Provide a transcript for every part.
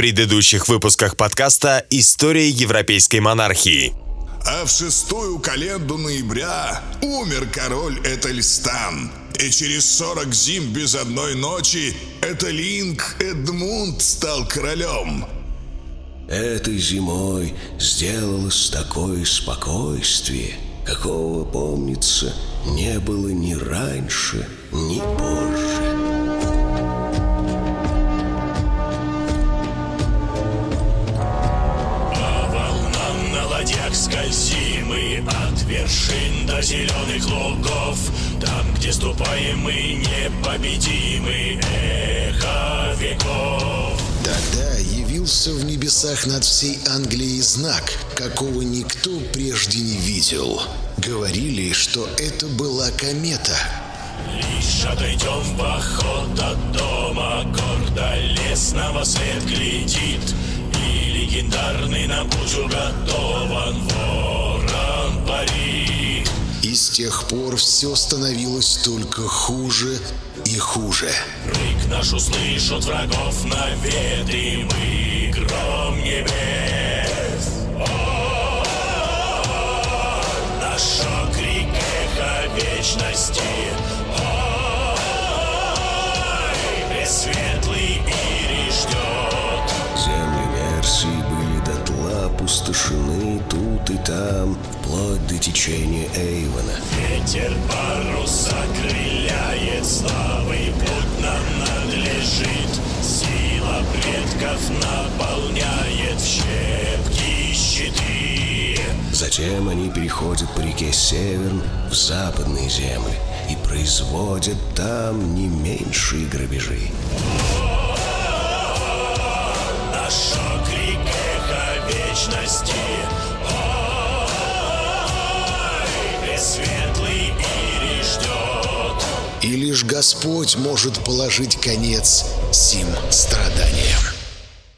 предыдущих выпусках подкаста «История европейской монархии». А в шестую календу ноября умер король Этельстан. И через 40 зим без одной ночи Этелинг Эдмунд стал королем. Этой зимой сделалось такое спокойствие, какого, помнится, не было ни раньше, ни позже. Вершин до зеленых лугов Там, где ступаем мы непобедимы Эхо веков Тогда явился в небесах над всей Англией знак, какого никто прежде не видел. Говорили, что это была комета. Лишь отойдем в поход от дома Гордо лес на во свет глядит И легендарный нам путь уготован Ворон парит И с тех пор все становилось только хуже и хуже. Рык наш услышат врагов навет И мы гром небес крик эхо вечности Ой, опустошены тут и там, вплоть до течения Эйвона. Ветер парус окрыляет славой Путь нам надлежит Сила предков наполняет в щепки щиты Затем они переходят по реке Северн в западные земли и производят там не меньшие грабежи. И лишь Господь может положить конец сим страданиям.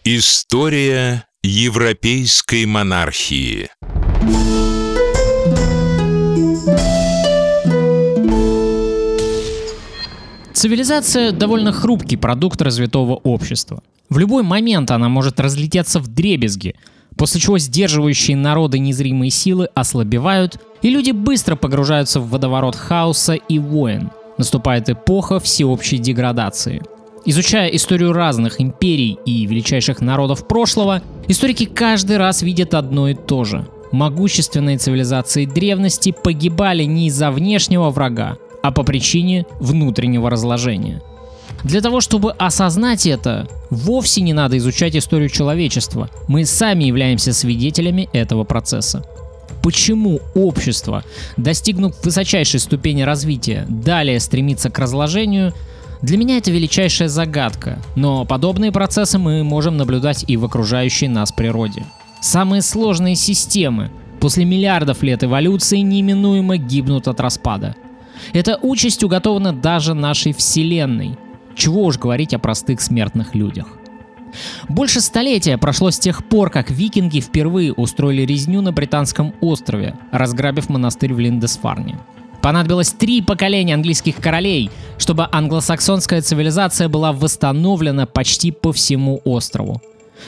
История европейской монархии. Цивилизация – довольно хрупкий продукт развитого общества. В любой момент она может разлететься в дребезги, после чего сдерживающие народы незримые силы ослабевают, и люди быстро погружаются в водоворот хаоса и войн. Наступает эпоха всеобщей деградации. Изучая историю разных империй и величайших народов прошлого, историки каждый раз видят одно и то же. Могущественные цивилизации древности погибали не из-за внешнего врага, а по причине внутреннего разложения. Для того, чтобы осознать это, вовсе не надо изучать историю человечества. Мы сами являемся свидетелями этого процесса. Почему общество, достигнув высочайшей ступени развития, далее стремится к разложению, для меня это величайшая загадка, но подобные процессы мы можем наблюдать и в окружающей нас природе. Самые сложные системы после миллиардов лет эволюции неминуемо гибнут от распада. Эта участь уготована даже нашей Вселенной. Чего уж говорить о простых смертных людях. Больше столетия прошло с тех пор, как викинги впервые устроили резню на британском острове, разграбив монастырь в Линдесфарне. Понадобилось три поколения английских королей, чтобы англосаксонская цивилизация была восстановлена почти по всему острову.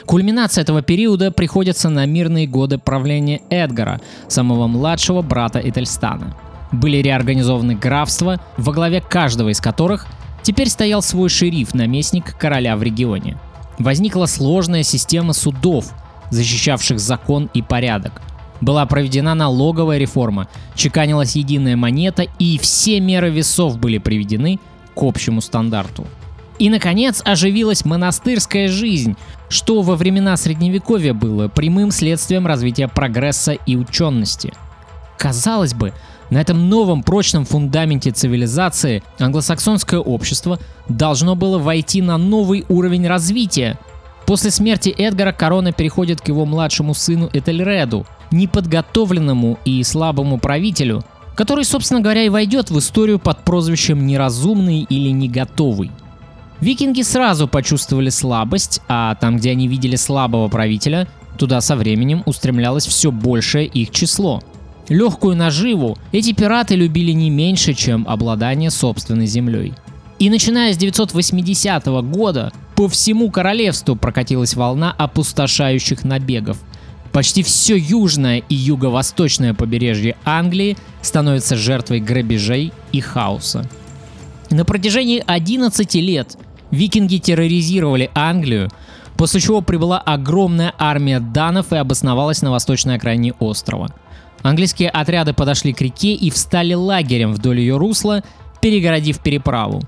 Кульминация этого периода приходится на мирные годы правления Эдгара, самого младшего брата Этельстана. Были реорганизованы графства, во главе каждого из которых теперь стоял свой шериф, наместник короля в регионе. Возникла сложная система судов, защищавших закон и порядок. Была проведена налоговая реформа, чеканилась единая монета и все меры весов были приведены к общему стандарту. И, наконец, оживилась монастырская жизнь, что во времена Средневековья было прямым следствием развития прогресса и учености. Казалось бы, на этом новом прочном фундаменте цивилизации англосаксонское общество должно было войти на новый уровень развития. После смерти Эдгара корона переходит к его младшему сыну Этельреду, неподготовленному и слабому правителю, который, собственно говоря, и войдет в историю под прозвищем «неразумный» или «неготовый». Викинги сразу почувствовали слабость, а там, где они видели слабого правителя, туда со временем устремлялось все большее их число. Легкую наживу эти пираты любили не меньше, чем обладание собственной землей. И начиная с 980 года по всему королевству прокатилась волна опустошающих набегов. Почти все южное и юго-восточное побережье Англии становится жертвой грабежей и хаоса. На протяжении 11 лет викинги терроризировали Англию, после чего прибыла огромная армия данов и обосновалась на восточной окраине острова. Английские отряды подошли к реке и встали лагерем вдоль ее русла, перегородив переправу.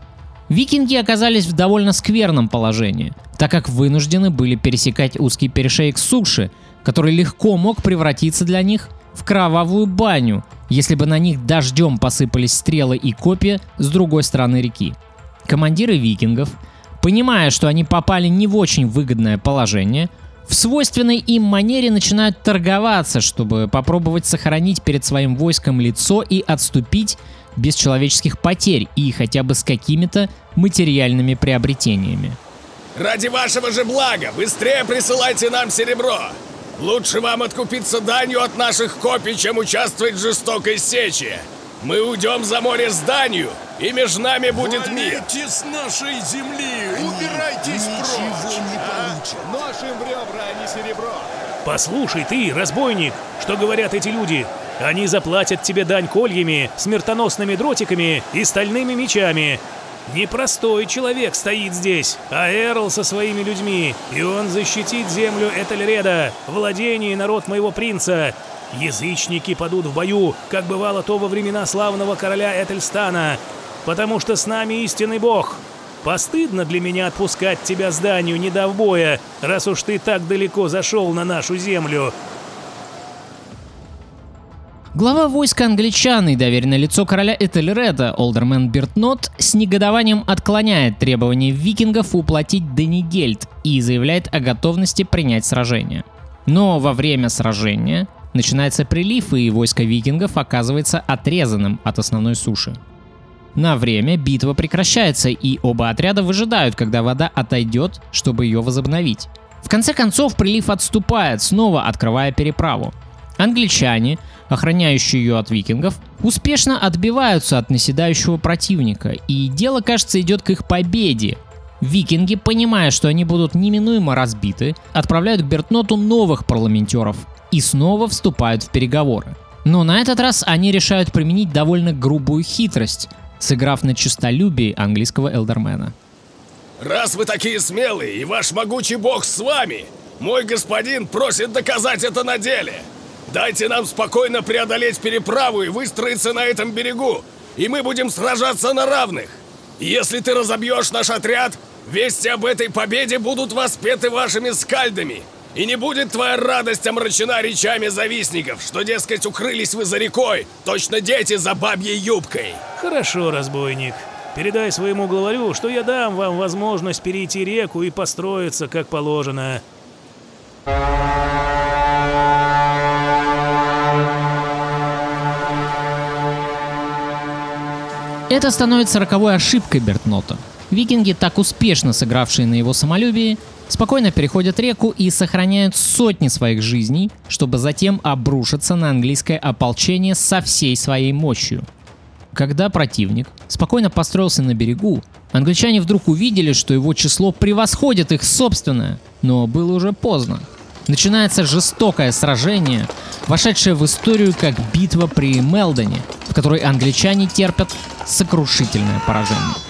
Викинги оказались в довольно скверном положении, так как вынуждены были пересекать узкий перешеек суши, который легко мог превратиться для них в кровавую баню, если бы на них дождем посыпались стрелы и копья с другой стороны реки. Командиры викингов, понимая, что они попали не в очень выгодное положение, в свойственной им манере начинают торговаться, чтобы попробовать сохранить перед своим войском лицо и отступить без человеческих потерь и хотя бы с какими-то материальными приобретениями. Ради вашего же блага, быстрее присылайте нам серебро. Лучше вам откупиться данью от наших копий, чем участвовать в жестокой сече. Мы уйдем за море с данью, и между нами будет мир. Валите с нашей земли! Убирайтесь прочь! Нож им в ребра, а не серебро. Послушай ты, разбойник, что говорят эти люди? Они заплатят тебе дань кольями, смертоносными дротиками и стальными мечами. Непростой человек стоит здесь, а Эрл со своими людьми, и он защитит землю Этельреда, владение и народ моего принца. Язычники падут в бою, как бывало то во времена славного короля Этельстана, потому что с нами истинный бог. Постыдно для меня отпускать тебя с данью, не дав боя, раз уж ты так далеко зашел на нашу землю. Глава войска англичан и доверенное лицо короля Этельреда, Олдермен Бертнот, с негодованием отклоняет требования викингов уплатить Денигельд и заявляет о готовности принять сражение. Но во время сражения начинается прилив, и войско викингов оказывается отрезанным от основной суши. На время битва прекращается, и оба отряда выжидают, когда вода отойдет, чтобы ее возобновить. В конце концов, прилив отступает, снова открывая переправу. Англичане, охраняющие ее от викингов, успешно отбиваются от наседающего противника, и дело, кажется, идет к их победе. Викинги, понимая, что они будут неминуемо разбиты, отправляют к Бертноту новых парламентеров и снова вступают в переговоры. Но на этот раз они решают применить довольно грубую хитрость, сыграв на честолюбии английского элдермена. Раз вы такие смелые, и ваш могучий бог с вами, мой господин просит доказать это на деле. Дайте нам спокойно преодолеть переправу и выстроиться на этом берегу, и мы будем сражаться на равных. Если ты разобьешь наш отряд, вести об этой победе будут воспеты вашими скальдами, и не будет твоя радость омрачена речами завистников, что, дескать, укрылись вы за рекой, точно дети за бабьей юбкой. Хорошо, разбойник. Передай своему главарю, что я дам вам возможность перейти реку и построиться как положено. Это становится роковой ошибкой Бертнота. Викинги, так успешно сыгравшие на его самолюбии, спокойно переходят реку и сохраняют сотни своих жизней, чтобы затем обрушиться на английское ополчение со всей своей мощью. Когда противник спокойно построился на берегу, англичане вдруг увидели, что его число превосходит их собственное, но было уже поздно. Начинается жестокое сражение, вошедшее в историю как битва при Мелдоне, в которой англичане терпят сокрушительное поражение.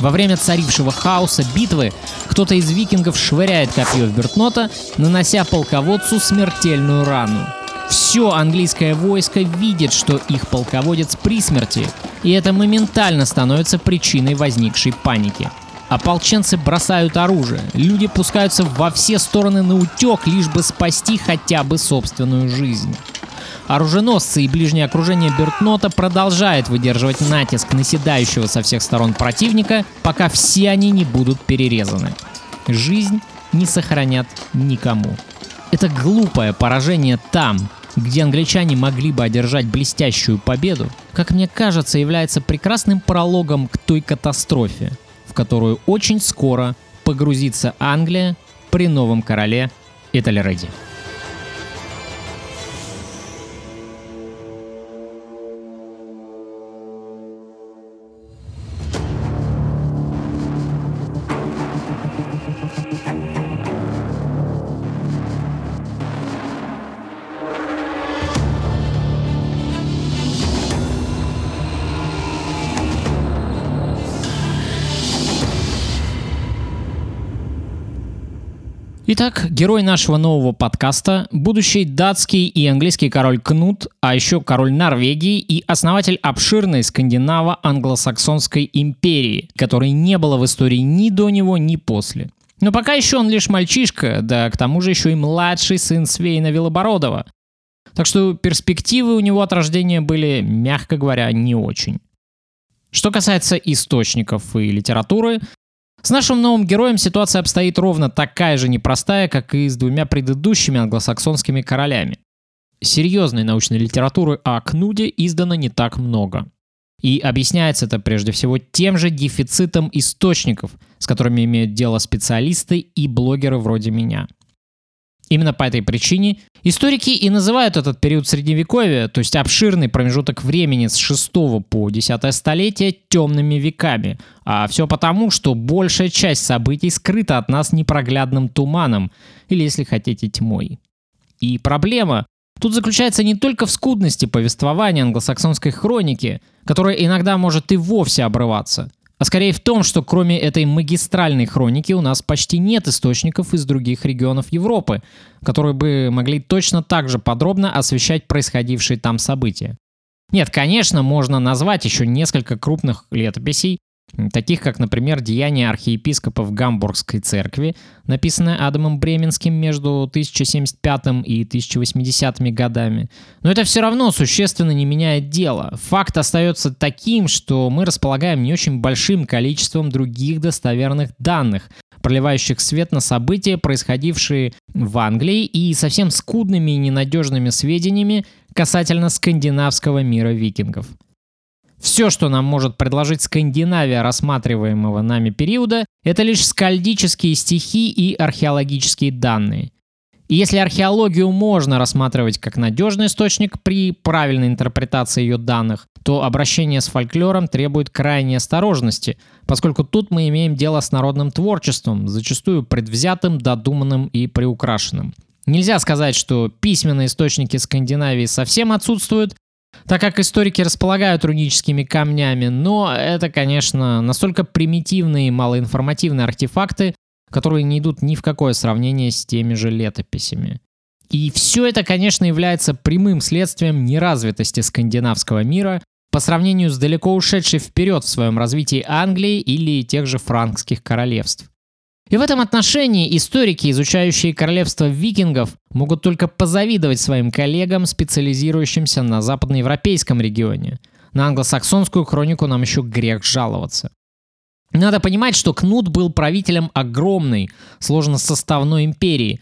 Во время царившего хаоса битвы кто-то из викингов швыряет копье в Бертнота, нанося полководцу смертельную рану. Все английское войско видит, что их полководец при смерти, и это моментально становится причиной возникшей паники. Ополченцы бросают оружие, люди пускаются во все стороны на утек, лишь бы спасти хотя бы собственную жизнь. Оруженосцы и ближнее окружение Бертнота продолжает выдерживать натиск наседающего со всех сторон противника, пока все они не будут перерезаны. Жизнь не сохранят никому. Это глупое поражение там, где англичане могли бы одержать блестящую победу, как мне кажется, является прекрасным прологом к той катастрофе, в которую очень скоро погрузится Англия при новом короле Этельреде. Итак, герой нашего нового подкаста – будущий датский и английский король Кнут, а еще король Норвегии и основатель обширной скандинаво-англосаксонской империи, которой не было в истории ни до него, ни после. Но пока еще он лишь мальчишка, да к тому же еще и младший сын Свейна Велобородова. Так что перспективы у него от рождения были, мягко говоря, не очень. Что касается источников и литературы, с нашим новым героем ситуация обстоит ровно такая же непростая, как и с двумя предыдущими англосаксонскими королями. Серьезной научной литературы о Кнуде издано не так много. И объясняется это прежде всего тем же дефицитом источников, с которыми имеют дело специалисты и блогеры вроде меня – Именно по этой причине историки и называют этот период средневековья, то есть обширный промежуток времени с 6 по 10 столетие, темными веками. А все потому, что большая часть событий скрыта от нас непроглядным туманом, или, если хотите, тьмой. И проблема тут заключается не только в скудности повествования англосаксонской хроники, которая иногда может и вовсе обрываться – а скорее в том, что кроме этой магистральной хроники у нас почти нет источников из других регионов Европы, которые бы могли точно так же подробно освещать происходившие там события. Нет, конечно, можно назвать еще несколько крупных летописей, таких как, например, «Деяния архиепископов Гамбургской церкви», написанное Адамом Бременским между 1075 и 1080 годами. Но это все равно существенно не меняет дело. Факт остается таким, что мы располагаем не очень большим количеством других достоверных данных, проливающих свет на события, происходившие в Англии, и совсем скудными и ненадежными сведениями касательно скандинавского мира викингов. Все, что нам может предложить Скандинавия рассматриваемого нами периода, это лишь скальдические стихи и археологические данные. И если археологию можно рассматривать как надежный источник при правильной интерпретации ее данных, то обращение с фольклором требует крайней осторожности, поскольку тут мы имеем дело с народным творчеством, зачастую предвзятым, додуманным и приукрашенным. Нельзя сказать, что письменные источники Скандинавии совсем отсутствуют, так как историки располагают руническими камнями, но это, конечно, настолько примитивные и малоинформативные артефакты, которые не идут ни в какое сравнение с теми же летописями. И все это, конечно, является прямым следствием неразвитости скандинавского мира по сравнению с далеко ушедшей вперед в своем развитии Англии или тех же франкских королевств. И в этом отношении историки, изучающие королевство викингов, могут только позавидовать своим коллегам, специализирующимся на западноевропейском регионе. На англосаксонскую хронику нам еще грех жаловаться. Надо понимать, что Кнут был правителем огромной, сложно составной империи.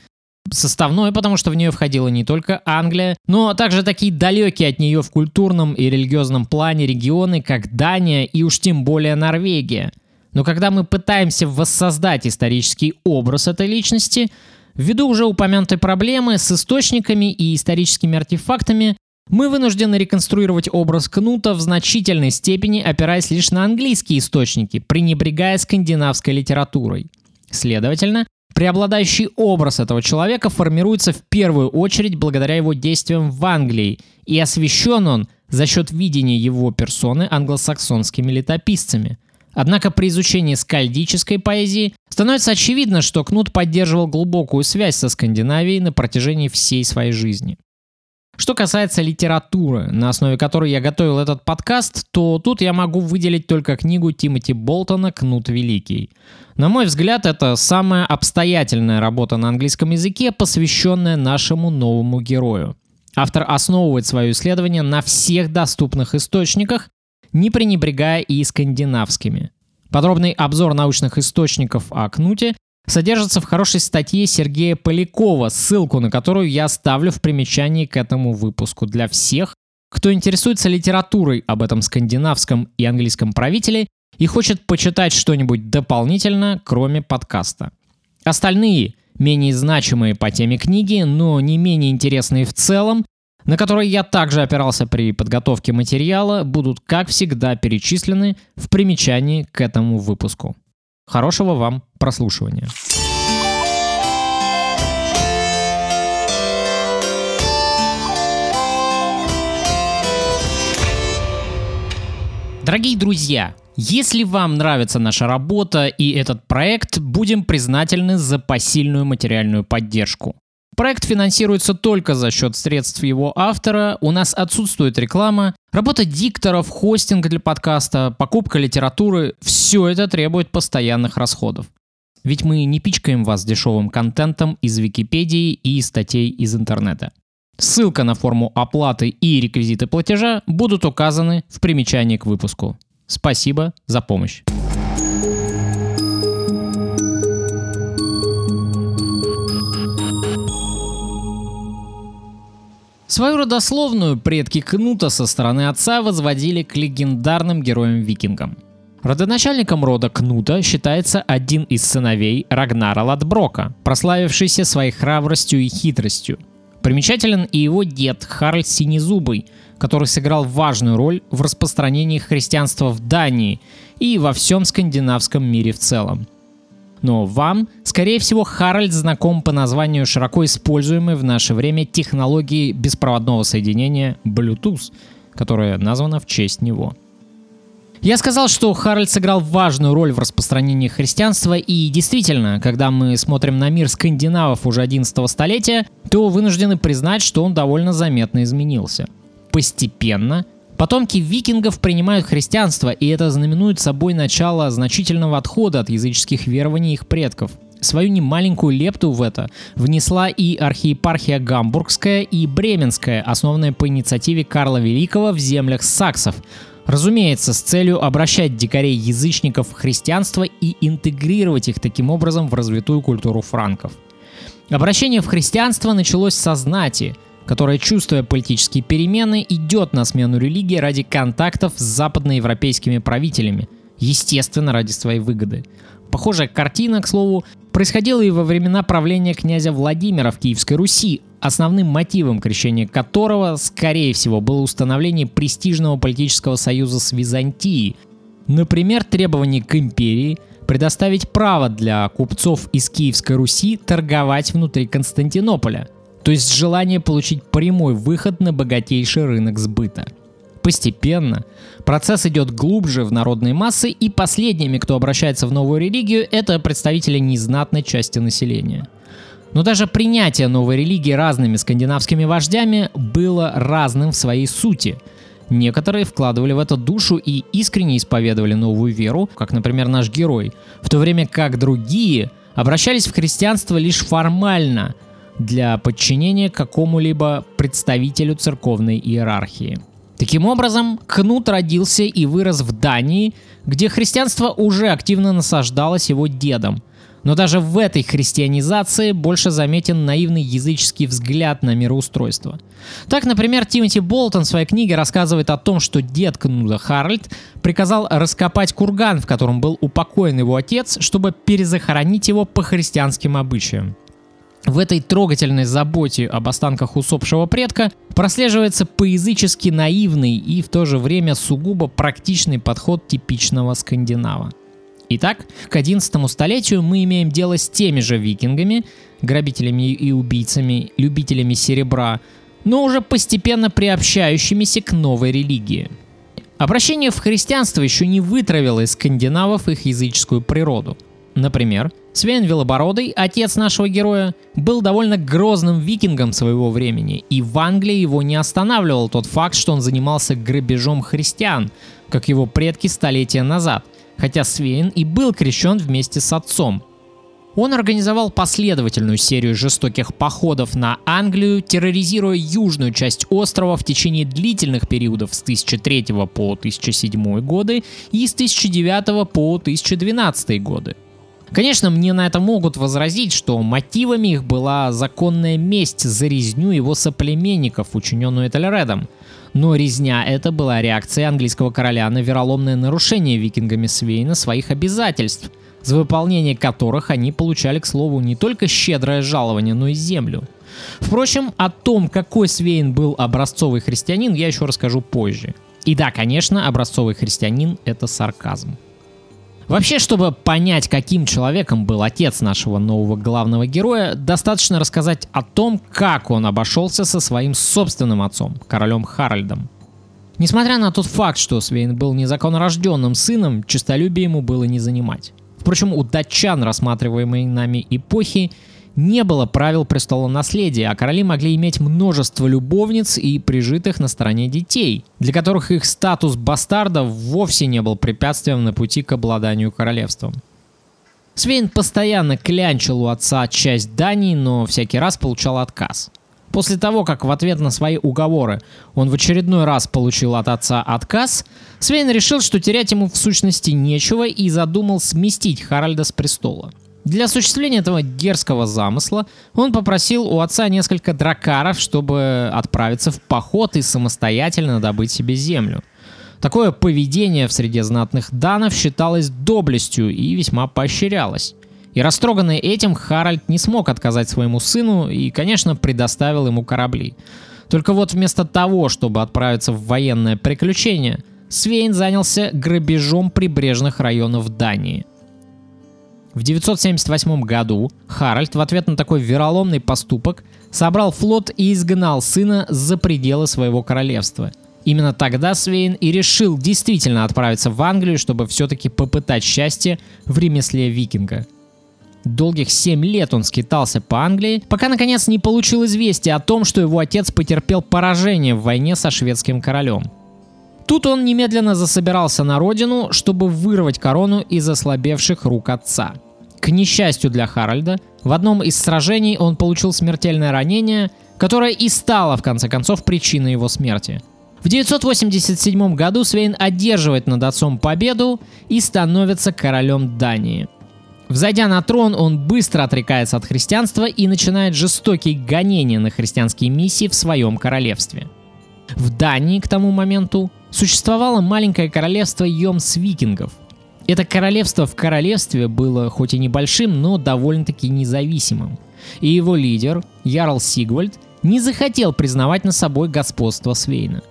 Составной, потому что в нее входила не только Англия, но также такие далекие от нее в культурном и религиозном плане регионы, как Дания и уж тем более Норвегия – но когда мы пытаемся воссоздать исторический образ этой личности, ввиду уже упомянутой проблемы с источниками и историческими артефактами, мы вынуждены реконструировать образ Кнута в значительной степени, опираясь лишь на английские источники, пренебрегая скандинавской литературой. Следовательно, преобладающий образ этого человека формируется в первую очередь благодаря его действиям в Англии, и освещен он за счет видения его персоны англосаксонскими летописцами – Однако при изучении скальдической поэзии становится очевидно, что Кнут поддерживал глубокую связь со Скандинавией на протяжении всей своей жизни. Что касается литературы, на основе которой я готовил этот подкаст, то тут я могу выделить только книгу Тимоти Болтона «Кнут Великий». На мой взгляд, это самая обстоятельная работа на английском языке, посвященная нашему новому герою. Автор основывает свое исследование на всех доступных источниках, не пренебрегая и скандинавскими. Подробный обзор научных источников о Кнуте содержится в хорошей статье Сергея Полякова, ссылку на которую я оставлю в примечании к этому выпуску для всех, кто интересуется литературой об этом скандинавском и английском правителе и хочет почитать что-нибудь дополнительно, кроме подкаста. Остальные, менее значимые по теме книги, но не менее интересные в целом, на которые я также опирался при подготовке материала, будут, как всегда, перечислены в примечании к этому выпуску. Хорошего вам прослушивания. Дорогие друзья, если вам нравится наша работа и этот проект, будем признательны за посильную материальную поддержку. Проект финансируется только за счет средств его автора, у нас отсутствует реклама, работа дикторов, хостинг для подкаста, покупка литературы – все это требует постоянных расходов. Ведь мы не пичкаем вас дешевым контентом из Википедии и статей из интернета. Ссылка на форму оплаты и реквизиты платежа будут указаны в примечании к выпуску. Спасибо за помощь. Свою родословную предки Кнута со стороны отца возводили к легендарным героям-викингам. Родоначальником рода Кнута считается один из сыновей Рагнара Ладброка, прославившийся своей храбростью и хитростью. Примечателен и его дед Харль Синезубый, который сыграл важную роль в распространении христианства в Дании и во всем скандинавском мире в целом – но вам, скорее всего, Харальд знаком по названию широко используемой в наше время технологии беспроводного соединения Bluetooth, которая названа в честь него. Я сказал, что Харальд сыграл важную роль в распространении христианства, и действительно, когда мы смотрим на мир скандинавов уже 11 столетия, то вынуждены признать, что он довольно заметно изменился. Постепенно Потомки викингов принимают христианство, и это знаменует собой начало значительного отхода от языческих верований их предков. Свою немаленькую лепту в это внесла и архиепархия Гамбургская и Бременская, основанная по инициативе Карла Великого в землях саксов, Разумеется, с целью обращать дикарей-язычников в христианство и интегрировать их таким образом в развитую культуру франков. Обращение в христианство началось со знати – которая, чувствуя политические перемены, идет на смену религии ради контактов с западноевропейскими правителями, естественно, ради своей выгоды. Похожая картина, к слову, происходила и во времена правления князя Владимира в Киевской Руси, основным мотивом крещения которого, скорее всего, было установление престижного политического союза с Византией. Например, требование к империи предоставить право для купцов из Киевской Руси торговать внутри Константинополя – то есть желание получить прямой выход на богатейший рынок сбыта. Постепенно процесс идет глубже в народные массы, и последними, кто обращается в новую религию, это представители незнатной части населения. Но даже принятие новой религии разными скандинавскими вождями было разным в своей сути. Некоторые вкладывали в это душу и искренне исповедовали новую веру, как, например, наш герой, в то время как другие обращались в христианство лишь формально – для подчинения какому-либо представителю церковной иерархии. Таким образом, Кнут родился и вырос в Дании, где христианство уже активно насаждалось его дедом. Но даже в этой христианизации больше заметен наивный языческий взгляд на мироустройство. Так, например, Тимоти Болтон в своей книге рассказывает о том, что дед Кнуда Харальд приказал раскопать курган, в котором был упокоен его отец, чтобы перезахоронить его по христианским обычаям. В этой трогательной заботе об останках усопшего предка прослеживается поязычески наивный и в то же время сугубо практичный подход типичного скандинава. Итак, к 11 столетию мы имеем дело с теми же викингами, грабителями и убийцами, любителями серебра, но уже постепенно приобщающимися к новой религии. Обращение в христианство еще не вытравило из скандинавов их языческую природу. Например, Свен Велобородый, отец нашего героя, был довольно грозным викингом своего времени, и в Англии его не останавливал тот факт, что он занимался грабежом христиан, как его предки столетия назад, хотя Свейн и был крещен вместе с отцом. Он организовал последовательную серию жестоких походов на Англию, терроризируя южную часть острова в течение длительных периодов с 1003 по 1007 годы и с 1009 по 1012 годы. Конечно, мне на это могут возразить, что мотивами их была законная месть за резню его соплеменников, учиненную Этельредом. Но резня это была реакцией английского короля на вероломное нарушение викингами Свейна своих обязательств, за выполнение которых они получали, к слову, не только щедрое жалование, но и землю. Впрочем, о том, какой Свейн был образцовый христианин, я еще расскажу позже. И да, конечно, образцовый христианин — это сарказм. Вообще, чтобы понять, каким человеком был отец нашего нового главного героя, достаточно рассказать о том, как он обошелся со своим собственным отцом, королем Харальдом. Несмотря на тот факт, что Свейн был незаконнорожденным сыном, честолюбие ему было не занимать. Впрочем, у датчан, рассматриваемой нами эпохи, не было правил престола наследия, а короли могли иметь множество любовниц и прижитых на стороне детей, для которых их статус бастарда вовсе не был препятствием на пути к обладанию королевством. Свейн постоянно клянчил у отца часть Дании, но всякий раз получал отказ. После того, как в ответ на свои уговоры он в очередной раз получил от отца отказ, Свейн решил, что терять ему в сущности нечего и задумал сместить Харальда с престола. Для осуществления этого дерзкого замысла он попросил у отца несколько дракаров, чтобы отправиться в поход и самостоятельно добыть себе землю. Такое поведение в среде знатных данов считалось доблестью и весьма поощрялось. И растроганный этим, Харальд не смог отказать своему сыну и, конечно, предоставил ему корабли. Только вот вместо того, чтобы отправиться в военное приключение, Свейн занялся грабежом прибрежных районов Дании – в 978 году Харальд в ответ на такой вероломный поступок собрал флот и изгнал сына за пределы своего королевства. Именно тогда Свейн и решил действительно отправиться в Англию, чтобы все-таки попытать счастье в ремесле викинга. Долгих семь лет он скитался по Англии, пока наконец не получил известия о том, что его отец потерпел поражение в войне со шведским королем. Тут он немедленно засобирался на родину, чтобы вырвать корону из ослабевших рук отца – к несчастью для Харальда, в одном из сражений он получил смертельное ранение, которое и стало, в конце концов, причиной его смерти. В 987 году Свейн одерживает над отцом победу и становится королем Дании. Взойдя на трон, он быстро отрекается от христианства и начинает жестокие гонения на христианские миссии в своем королевстве. В Дании к тому моменту существовало маленькое королевство Йомс-викингов – это королевство в королевстве было хоть и небольшим, но довольно-таки независимым. И его лидер, Ярл Сигвальд, не захотел признавать на собой господство Свейна.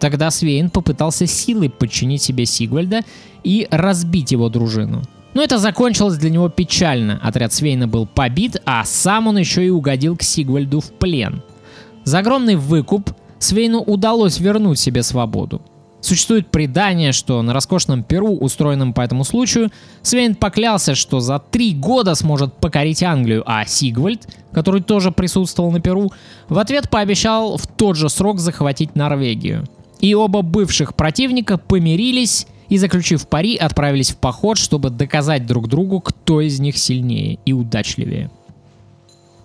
Тогда Свейн попытался силой подчинить себе Сигвальда и разбить его дружину. Но это закончилось для него печально. Отряд Свейна был побит, а сам он еще и угодил к Сигвальду в плен. За огромный выкуп Свейну удалось вернуть себе свободу. Существует предание, что на роскошном Перу, устроенном по этому случаю, Свейн поклялся, что за три года сможет покорить Англию, а Сигвальд, который тоже присутствовал на Перу, в ответ пообещал в тот же срок захватить Норвегию. И оба бывших противника помирились и, заключив пари, отправились в поход, чтобы доказать друг другу, кто из них сильнее и удачливее.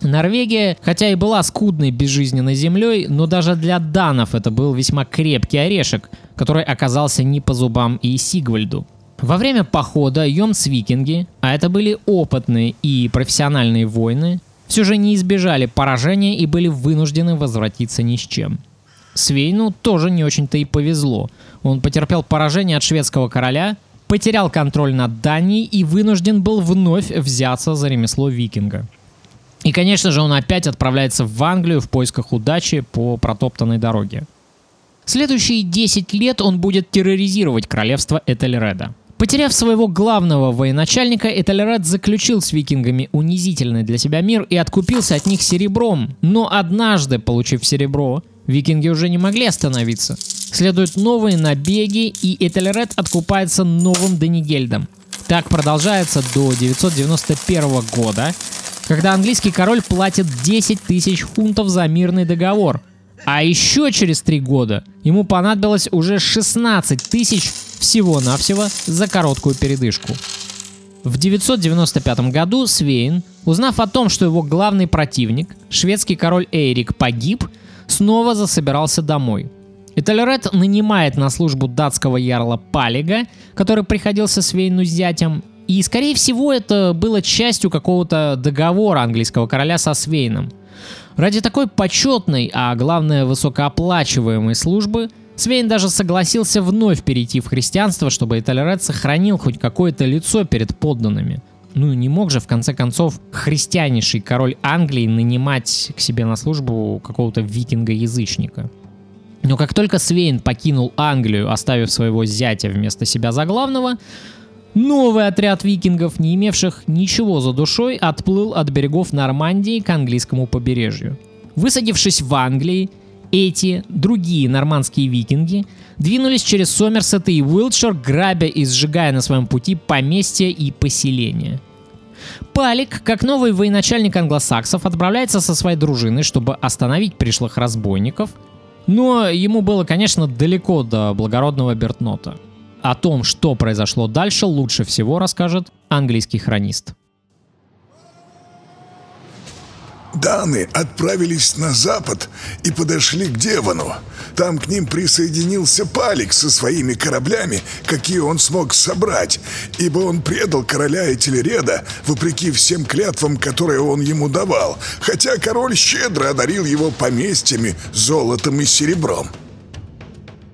Норвегия, хотя и была скудной безжизненной землей, но даже для данов это был весьма крепкий орешек, который оказался не по зубам и Сигвальду. Во время похода Йомс-викинги, а это были опытные и профессиональные воины, все же не избежали поражения и были вынуждены возвратиться ни с чем. Свейну тоже не очень-то и повезло. Он потерпел поражение от шведского короля, потерял контроль над Данией и вынужден был вновь взяться за ремесло викинга. И, конечно же, он опять отправляется в Англию в поисках удачи по протоптанной дороге. Следующие 10 лет он будет терроризировать королевство Этельреда. Потеряв своего главного военачальника, Этельред заключил с викингами унизительный для себя мир и откупился от них серебром. Но однажды, получив серебро, викинги уже не могли остановиться. Следуют новые набеги, и Этельред откупается новым Данигельдом. Так продолжается до 991 года, когда английский король платит 10 тысяч фунтов за мирный договор. А еще через три года ему понадобилось уже 16 тысяч всего-навсего за короткую передышку. В 995 году Свейн, узнав о том, что его главный противник, шведский король Эйрик, погиб, снова засобирался домой. Этельред нанимает на службу датского ярла Палига, который приходился Свейну зятем, и, скорее всего, это было частью какого-то договора английского короля со Свейном. Ради такой почетной, а главное высокооплачиваемой службы, Свейн даже согласился вновь перейти в христианство, чтобы Этельред сохранил хоть какое-то лицо перед подданными. Ну не мог же в конце концов христианнейший король Англии нанимать к себе на службу какого-то викинга-язычника. Но как только Свейн покинул Англию, оставив своего зятя вместо себя за главного, Новый отряд викингов, не имевших ничего за душой, отплыл от берегов Нормандии к английскому побережью. Высадившись в Англии, эти другие нормандские викинги двинулись через Сомерсет и Уилтшир, грабя и сжигая на своем пути поместья и поселения. Палик, как новый военачальник англосаксов, отправляется со своей дружиной, чтобы остановить пришлых разбойников, но ему было, конечно, далеко до благородного Бертнота. О том, что произошло дальше, лучше всего расскажет английский хронист. Даны отправились на запад и подошли к Девану. Там к ним присоединился Палик со своими кораблями, какие он смог собрать, ибо он предал короля Этельреда, вопреки всем клятвам, которые он ему давал, хотя король щедро одарил его поместьями, золотом и серебром.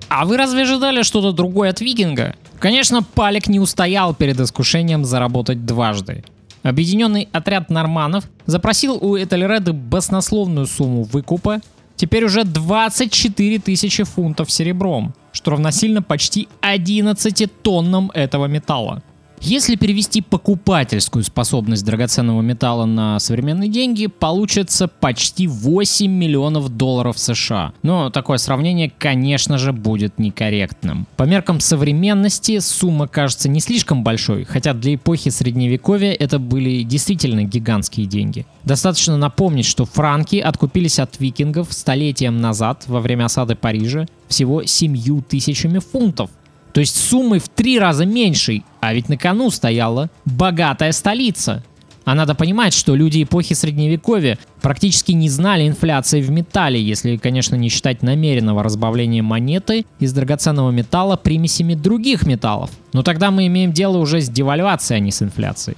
А вы разве ожидали что-то другое от викинга? Конечно, Палик не устоял перед искушением заработать дважды. Объединенный отряд норманов запросил у Этельреда баснословную сумму выкупа, теперь уже 24 тысячи фунтов серебром, что равносильно почти 11 тоннам этого металла. Если перевести покупательскую способность драгоценного металла на современные деньги, получится почти 8 миллионов долларов США. Но такое сравнение, конечно же, будет некорректным. По меркам современности сумма кажется не слишком большой, хотя для эпохи средневековья это были действительно гигантские деньги. Достаточно напомнить, что франки откупились от викингов столетием назад во время осады Парижа всего 7 тысячами фунтов. То есть суммой в три раза меньшей, а ведь на кону стояла богатая столица. А надо понимать, что люди эпохи Средневековья практически не знали инфляции в металле, если, конечно, не считать намеренного разбавления монеты из драгоценного металла примесями других металлов. Но тогда мы имеем дело уже с девальвацией, а не с инфляцией.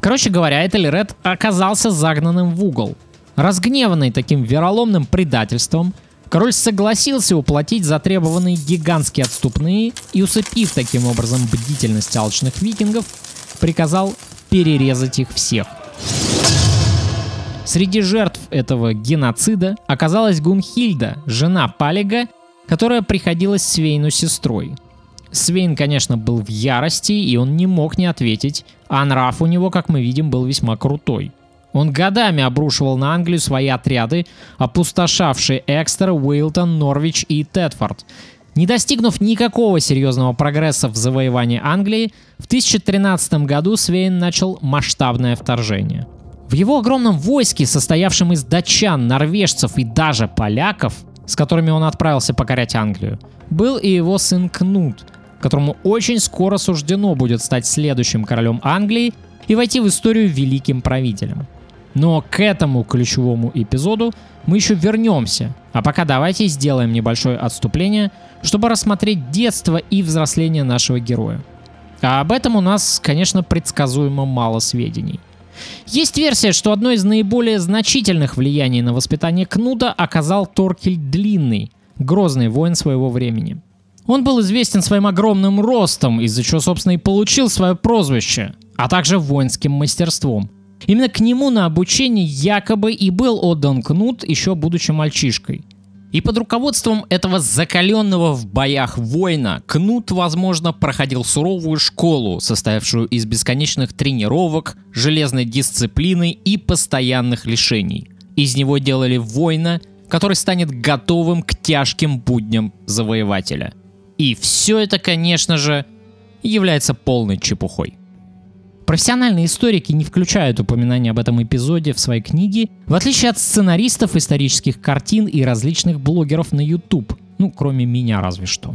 Короче говоря, Этельред оказался загнанным в угол. Разгневанный таким вероломным предательством, Король согласился уплатить затребованные гигантские отступные и, усыпив таким образом бдительность алчных викингов, приказал перерезать их всех. Среди жертв этого геноцида оказалась Гунхильда, жена Палига, которая приходилась Свейну сестрой. Свейн, конечно, был в ярости, и он не мог не ответить, а нрав у него, как мы видим, был весьма крутой – он годами обрушивал на Англию свои отряды, опустошавшие Экстер, Уилтон, Норвич и Тетфорд. Не достигнув никакого серьезного прогресса в завоевании Англии, в 1013 году Свейн начал масштабное вторжение. В его огромном войске, состоявшем из датчан, норвежцев и даже поляков, с которыми он отправился покорять Англию, был и его сын Кнут, которому очень скоро суждено будет стать следующим королем Англии и войти в историю великим правителем. Но к этому ключевому эпизоду мы еще вернемся. А пока давайте сделаем небольшое отступление, чтобы рассмотреть детство и взросление нашего героя. А об этом у нас, конечно, предсказуемо мало сведений. Есть версия, что одно из наиболее значительных влияний на воспитание Кнута оказал Торкель Длинный, грозный воин своего времени. Он был известен своим огромным ростом, из-за чего, собственно, и получил свое прозвище, а также воинским мастерством – Именно к нему на обучение якобы и был отдан Кнут, еще будучи мальчишкой. И под руководством этого закаленного в боях воина Кнут, возможно, проходил суровую школу, состоявшую из бесконечных тренировок, железной дисциплины и постоянных лишений. Из него делали воина, который станет готовым к тяжким будням завоевателя. И все это, конечно же, является полной чепухой. Профессиональные историки не включают упоминания об этом эпизоде в своей книге, в отличие от сценаристов исторических картин и различных блогеров на YouTube. Ну, кроме меня разве что.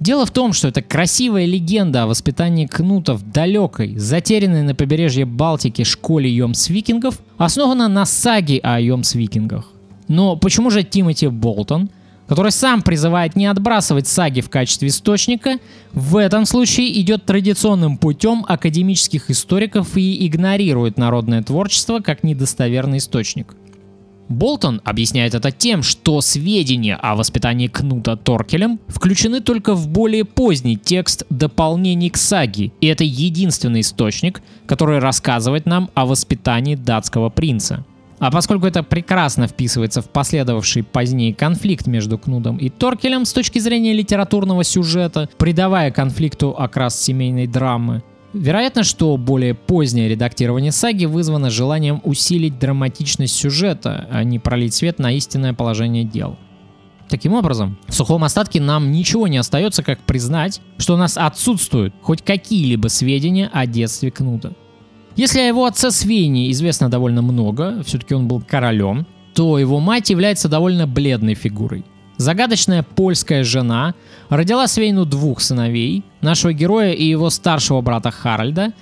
Дело в том, что эта красивая легенда о воспитании кнута в далекой, затерянной на побережье Балтики школе Йомс-викингов основана на саге о Йомс-викингах. Но почему же Тимоти Болтон – который сам призывает не отбрасывать саги в качестве источника, в этом случае идет традиционным путем академических историков и игнорирует народное творчество как недостоверный источник. Болтон объясняет это тем, что сведения о воспитании Кнута Торкелем включены только в более поздний текст дополнений к саге, и это единственный источник, который рассказывает нам о воспитании датского принца. А поскольку это прекрасно вписывается в последовавший позднее конфликт между Кнудом и Торкелем с точки зрения литературного сюжета, придавая конфликту окрас семейной драмы, Вероятно, что более позднее редактирование саги вызвано желанием усилить драматичность сюжета, а не пролить свет на истинное положение дел. Таким образом, в сухом остатке нам ничего не остается, как признать, что у нас отсутствуют хоть какие-либо сведения о детстве Кнута. Если о его отце Свейне известно довольно много, все-таки он был королем, то его мать является довольно бледной фигурой. Загадочная польская жена родила Свейну двух сыновей, нашего героя и его старшего брата Харальда.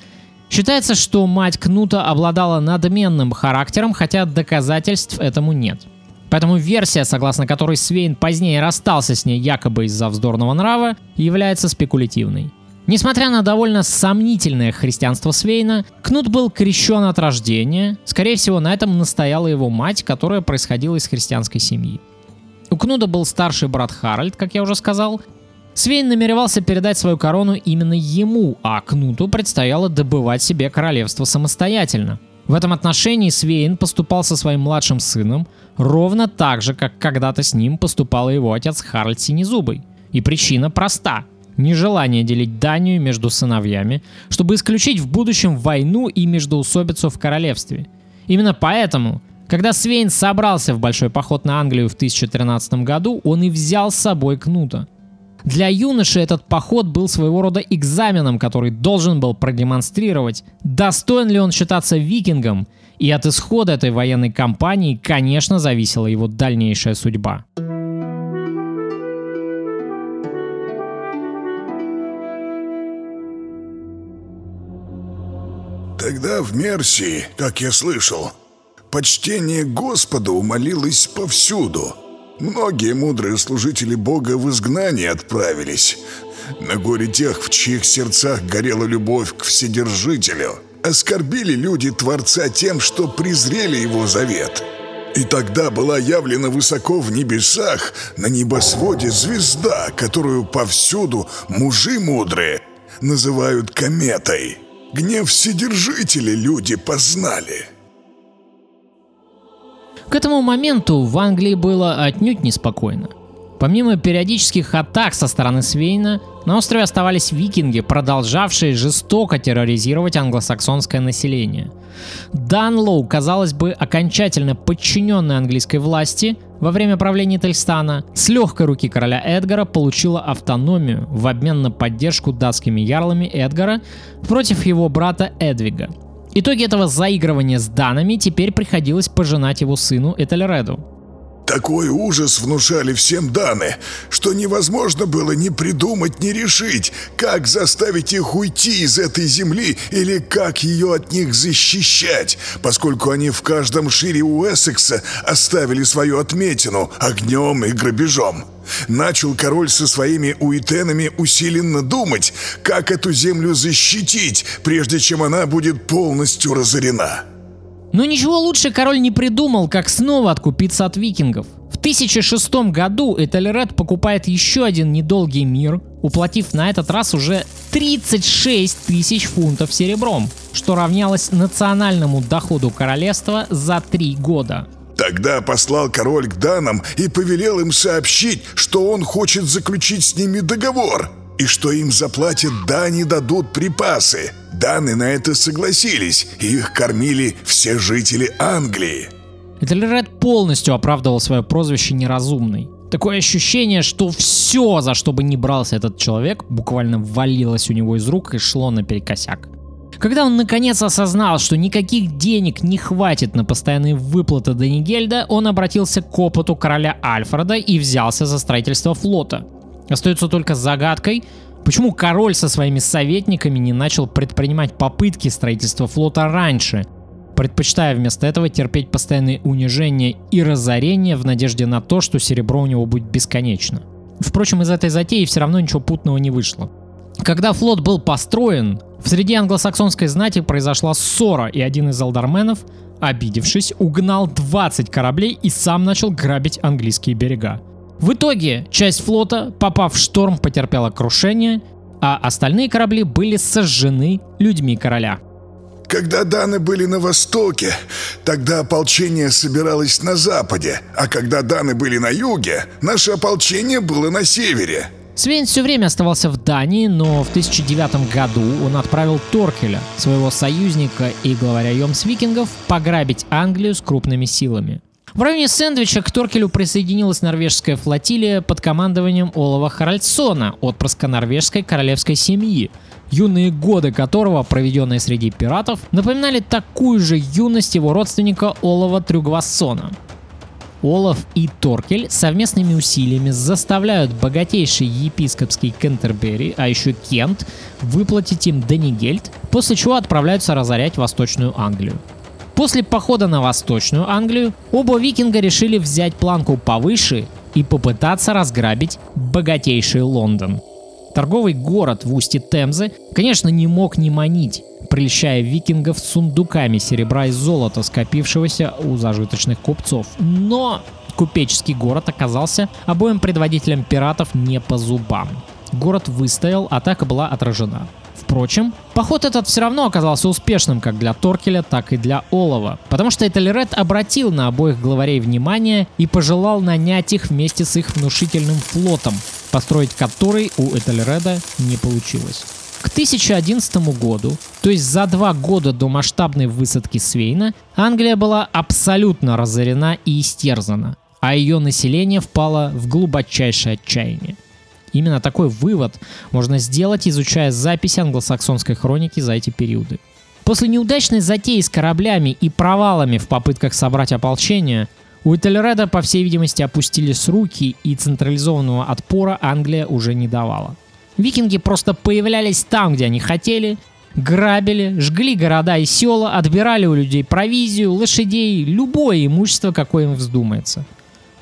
Считается, что мать Кнута обладала надменным характером, хотя доказательств этому нет – Поэтому версия, согласно которой Свейн позднее расстался с ней якобы из-за вздорного нрава, является спекулятивной. Несмотря на довольно сомнительное христианство Свейна, Кнут был крещен от рождения, скорее всего на этом настояла его мать, которая происходила из христианской семьи. У Кнуда был старший брат Харальд, как я уже сказал. Свейн намеревался передать свою корону именно ему, а Кнуту предстояло добывать себе королевство самостоятельно. В этом отношении Свейн поступал со своим младшим сыном ровно так же, как когда-то с ним поступал его отец Харальд Синезубый. И причина проста – нежелание делить Данию между сыновьями, чтобы исключить в будущем войну и междоусобицу в королевстве. Именно поэтому, когда Свейн собрался в большой поход на Англию в 1013 году, он и взял с собой Кнута – для юноши этот поход был своего рода экзаменом, который должен был продемонстрировать, достоин ли он считаться викингом, и от исхода этой военной кампании, конечно, зависела его дальнейшая судьба. Тогда в Мерсии, как я слышал, почтение Господу умолилось повсюду – Многие мудрые служители Бога в изгнание отправились. На горе тех, в чьих сердцах горела любовь к Вседержителю, оскорбили люди Творца тем, что презрели Его завет. И тогда была явлена высоко в небесах, на небосводе звезда, которую повсюду мужи мудрые называют кометой. Гнев Вседержителя люди познали – к этому моменту в Англии было отнюдь неспокойно. Помимо периодических атак со стороны Свейна, на острове оставались викинги, продолжавшие жестоко терроризировать англосаксонское население. Данлоу, казалось бы, окончательно подчиненный английской власти во время правления Тельстана, с легкой руки короля Эдгара получила автономию в обмен на поддержку датскими ярлами Эдгара против его брата Эдвига – Итоги этого заигрывания с данными теперь приходилось пожинать его сыну Этельреду. Такой ужас внушали всем Даны, что невозможно было ни придумать, ни решить, как заставить их уйти из этой земли или как ее от них защищать, поскольку они в каждом шире Уэссекса оставили свою отметину огнем и грабежом. Начал король со своими уитенами усиленно думать, как эту землю защитить, прежде чем она будет полностью разорена. Но ничего лучше король не придумал, как снова откупиться от викингов. В 1006 году Этельред покупает еще один недолгий мир, уплатив на этот раз уже 36 тысяч фунтов серебром, что равнялось национальному доходу королевства за три года. Тогда послал король к данам и повелел им сообщить, что он хочет заключить с ними договор, и что им заплатят дани дадут припасы. Даны на это согласились, и их кормили все жители Англии. Этельред полностью оправдывал свое прозвище «неразумный». Такое ощущение, что все, за что бы ни брался этот человек, буквально валилось у него из рук и шло наперекосяк. Когда он наконец осознал, что никаких денег не хватит на постоянные выплаты Данигельда, он обратился к опыту короля Альфреда и взялся за строительство флота. Остается только загадкой, почему король со своими советниками не начал предпринимать попытки строительства флота раньше, предпочитая вместо этого терпеть постоянные унижения и разорения в надежде на то, что серебро у него будет бесконечно. Впрочем, из этой затеи все равно ничего путного не вышло. Когда флот был построен, в среде англосаксонской знати произошла ссора, и один из алдарменов, обидевшись, угнал 20 кораблей и сам начал грабить английские берега. В итоге часть флота, попав в шторм, потерпела крушение, а остальные корабли были сожжены людьми короля. Когда даны были на востоке, тогда ополчение собиралось на западе, а когда даны были на юге, наше ополчение было на севере. Свейн все время оставался в Дании, но в 1009 году он отправил Торкеля, своего союзника и главаря Йомс викингов, пограбить Англию с крупными силами. В районе Сэндвича к Торкелю присоединилась норвежская флотилия под командованием Олова Харальдсона, отпрыска норвежской королевской семьи, юные годы которого, проведенные среди пиратов, напоминали такую же юность его родственника Олова Трюгвассона. Олаф и Торкель совместными усилиями заставляют богатейший епископский Кентербери, а еще Кент, выплатить им Денигельд, после чего отправляются разорять Восточную Англию. После похода на Восточную Англию оба викинга решили взять планку повыше и попытаться разграбить богатейший Лондон. Торговый город в устье Темзы, конечно, не мог не манить, прельщая викингов сундуками серебра и золота, скопившегося у зажиточных купцов. Но купеческий город оказался обоим предводителям пиратов не по зубам. Город выстоял, атака была отражена. Впрочем, поход этот все равно оказался успешным как для Торкеля, так и для Олова, потому что Этельред обратил на обоих главарей внимание и пожелал нанять их вместе с их внушительным флотом, построить который у Этельреда не получилось. К 1011 году, то есть за два года до масштабной высадки Свейна, Англия была абсолютно разорена и истерзана, а ее население впало в глубочайшее отчаяние. Именно такой вывод можно сделать, изучая записи англосаксонской хроники за эти периоды. После неудачной затеи с кораблями и провалами в попытках собрать ополчение, у Этельреда, по всей видимости, опустились руки, и централизованного отпора Англия уже не давала. Викинги просто появлялись там, где они хотели, грабили, жгли города и села, отбирали у людей провизию, лошадей, любое имущество, какое им вздумается.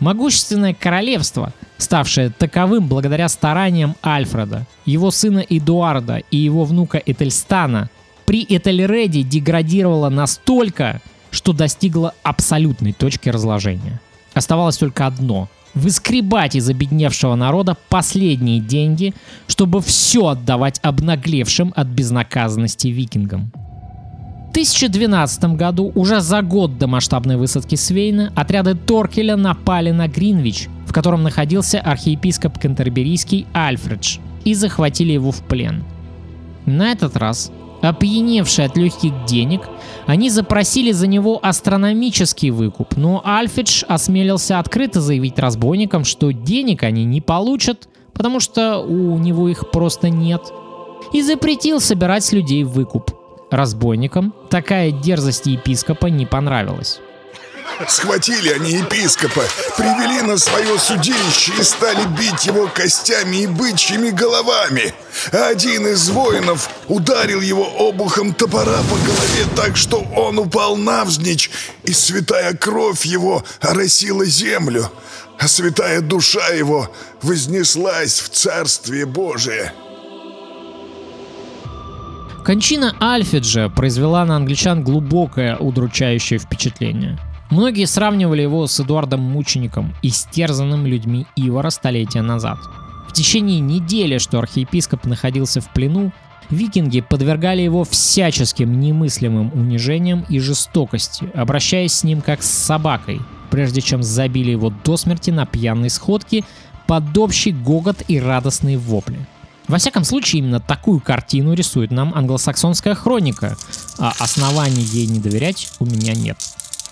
Могущественное королевство, ставшее таковым благодаря стараниям Альфреда, его сына Эдуарда и его внука Этельстана, при Этельреде деградировало настолько, что достигло абсолютной точки разложения. Оставалось только одно выскребать из обедневшего народа последние деньги, чтобы все отдавать обнаглевшим от безнаказанности викингам. В 1012 году, уже за год до масштабной высадки Свейна, отряды Торкеля напали на Гринвич, в котором находился архиепископ Кентерберийский Альфредж, и захватили его в плен. На этот раз Опьяневшие от легких денег, они запросили за него астрономический выкуп, но Альфидж осмелился открыто заявить разбойникам, что денег они не получат, потому что у него их просто нет, и запретил собирать с людей выкуп. Разбойникам такая дерзость епископа не понравилась. Схватили они епископа, привели на свое судилище и стали бить его костями и бычьими головами. Один из воинов ударил его обухом топора по голове так, что он упал навзничь, и святая кровь его оросила землю, а святая душа его вознеслась в Царствие Божие. Кончина Альфиджа произвела на англичан глубокое удручающее впечатление – Многие сравнивали его с Эдуардом Мучеником, истерзанным людьми Ивара столетия назад. В течение недели, что архиепископ находился в плену, викинги подвергали его всяческим немыслимым унижениям и жестокости, обращаясь с ним как с собакой, прежде чем забили его до смерти на пьяной сходке под общий гогот и радостные вопли. Во всяком случае, именно такую картину рисует нам англосаксонская хроника, а оснований ей не доверять у меня нет.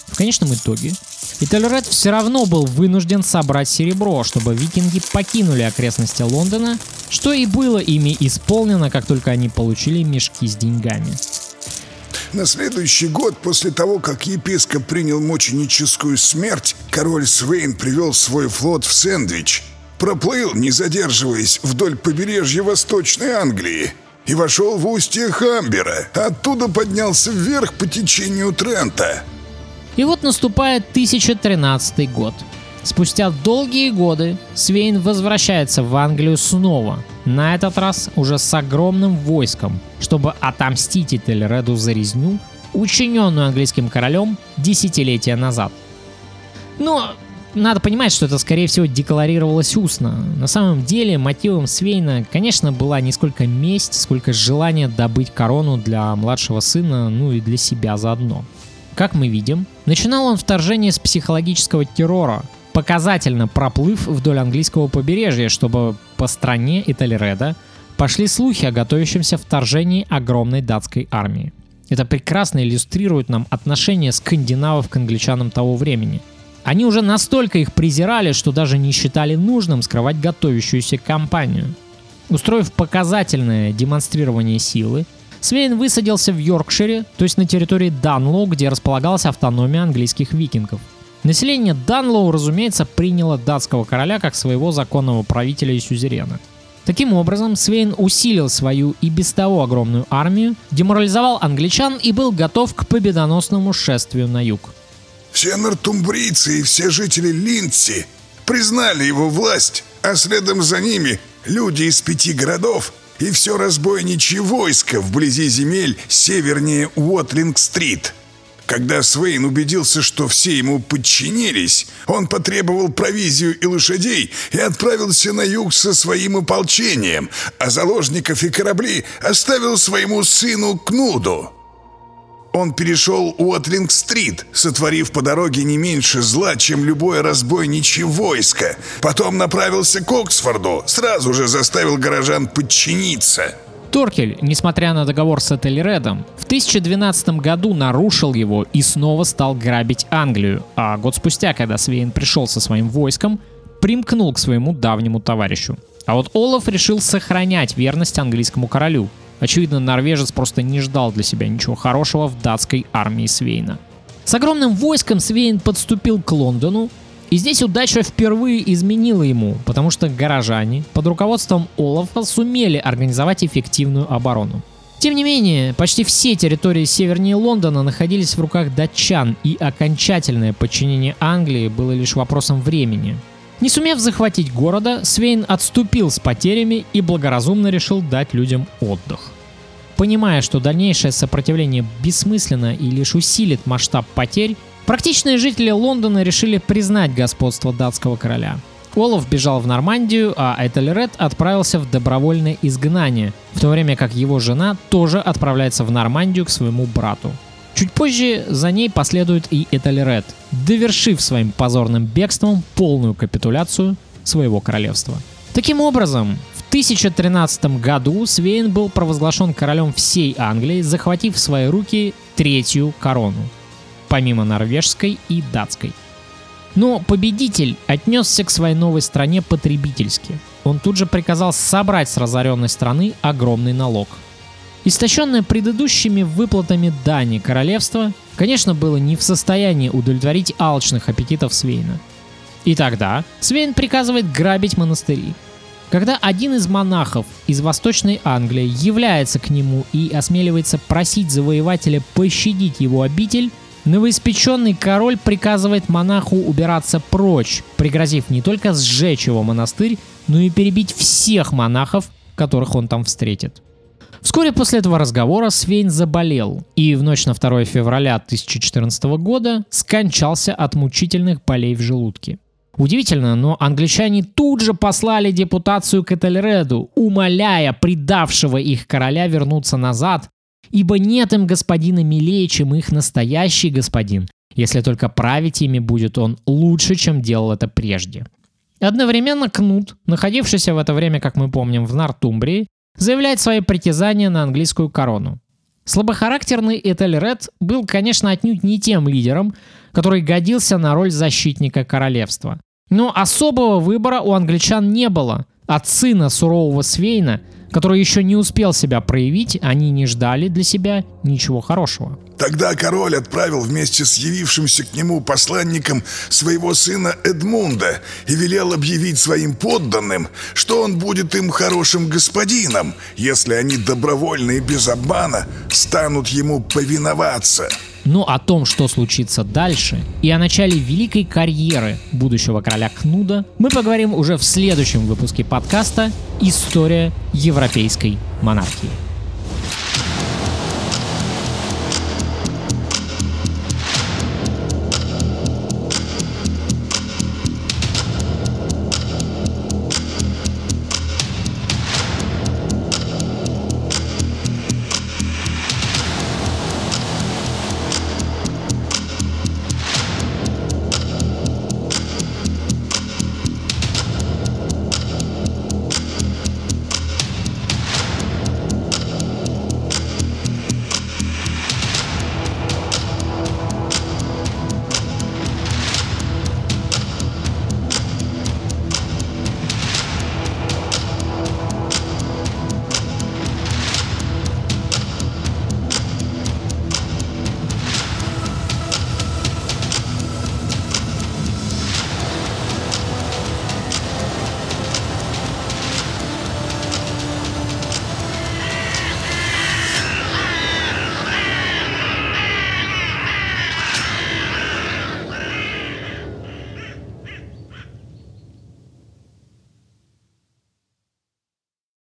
В конечном итоге Этельред все равно был вынужден собрать серебро, чтобы викинги покинули окрестности Лондона, что и было ими исполнено, как только они получили мешки с деньгами. На следующий год, после того, как епископ принял мученическую смерть, король Свейн привел свой флот в Сэндвич, проплыл, не задерживаясь, вдоль побережья Восточной Англии и вошел в устье Хамбера. Оттуда поднялся вверх по течению Трента – и вот наступает 1013 год. Спустя долгие годы Свейн возвращается в Англию снова, на этот раз уже с огромным войском, чтобы отомстить Этельреду за резню, учиненную английским королем десятилетия назад. Но надо понимать, что это, скорее всего, декларировалось устно. На самом деле, мотивом Свейна, конечно, была не сколько месть, сколько желание добыть корону для младшего сына, ну и для себя заодно. Как мы видим, начинал он вторжение с психологического террора, показательно проплыв вдоль английского побережья, чтобы по стране Итальреда пошли слухи о готовящемся вторжении огромной датской армии. Это прекрасно иллюстрирует нам отношение скандинавов к англичанам того времени. Они уже настолько их презирали, что даже не считали нужным скрывать готовящуюся кампанию. Устроив показательное демонстрирование силы, Свейн высадился в Йоркшире, то есть на территории Данлоу, где располагалась автономия английских викингов. Население Данлоу, разумеется, приняло датского короля как своего законного правителя и сюзерена. Таким образом, Свейн усилил свою и без того огромную армию, деморализовал англичан и был готов к победоносному шествию на юг. Все нортумбрийцы и все жители Линдси признали его власть, а следом за ними люди из пяти городов и все разбойничье войско вблизи земель севернее Уотлинг-стрит. Когда Свейн убедился, что все ему подчинились, он потребовал провизию и лошадей и отправился на юг со своим ополчением, а заложников и корабли оставил своему сыну Кнуду. Он перешел Уотлинг-стрит, сотворив по дороге не меньше зла, чем любое разбойничье войско. Потом направился к Оксфорду, сразу же заставил горожан подчиниться. Торкель, несмотря на договор с Этельредом, в 1012 году нарушил его и снова стал грабить Англию, а год спустя, когда Свейн пришел со своим войском, примкнул к своему давнему товарищу. А вот Олаф решил сохранять верность английскому королю. Очевидно, норвежец просто не ждал для себя ничего хорошего в датской армии Свейна. С огромным войском Свейн подступил к Лондону, и здесь удача впервые изменила ему, потому что горожане под руководством Олафа сумели организовать эффективную оборону. Тем не менее, почти все территории севернее Лондона находились в руках датчан, и окончательное подчинение Англии было лишь вопросом времени. Не сумев захватить города, Свейн отступил с потерями и благоразумно решил дать людям отдых. Понимая, что дальнейшее сопротивление бессмысленно и лишь усилит масштаб потерь, Практичные жители Лондона решили признать господство датского короля. Олаф бежал в Нормандию, а Этельред отправился в добровольное изгнание, в то время как его жена тоже отправляется в Нормандию к своему брату. Чуть позже за ней последует и Этельред, довершив своим позорным бегством полную капитуляцию своего королевства. Таким образом, в 1013 году Свейн был провозглашен королем всей Англии, захватив в свои руки третью корону помимо норвежской и датской. Но победитель отнесся к своей новой стране потребительски. Он тут же приказал собрать с разоренной страны огромный налог. Истощенное предыдущими выплатами дани королевство, конечно, было не в состоянии удовлетворить алчных аппетитов Свейна. И тогда Свейн приказывает грабить монастыри. Когда один из монахов из Восточной Англии является к нему и осмеливается просить завоевателя пощадить его обитель, Новоиспеченный король приказывает монаху убираться прочь, пригрозив не только сжечь его монастырь, но и перебить всех монахов, которых он там встретит. Вскоре после этого разговора Свейн заболел и в ночь на 2 февраля 1014 года скончался от мучительных болей в желудке. Удивительно, но англичане тут же послали депутацию к Этельреду, умоляя предавшего их короля вернуться назад ибо нет им господина милее, чем их настоящий господин, если только править ими будет он лучше, чем делал это прежде. Одновременно Кнут, находившийся в это время, как мы помним, в Нортумбрии, заявляет свои притязания на английскую корону. Слабохарактерный Этельред был, конечно, отнюдь не тем лидером, который годился на роль защитника королевства. Но особого выбора у англичан не было. От сына сурового Свейна – который еще не успел себя проявить, они не ждали для себя ничего хорошего. Тогда король отправил вместе с явившимся к нему посланником своего сына Эдмунда и велел объявить своим подданным, что он будет им хорошим господином, если они добровольно и без обмана станут ему повиноваться. Но о том, что случится дальше, и о начале великой карьеры будущего короля Кнуда, мы поговорим уже в следующем выпуске подкаста «История европейской монархии».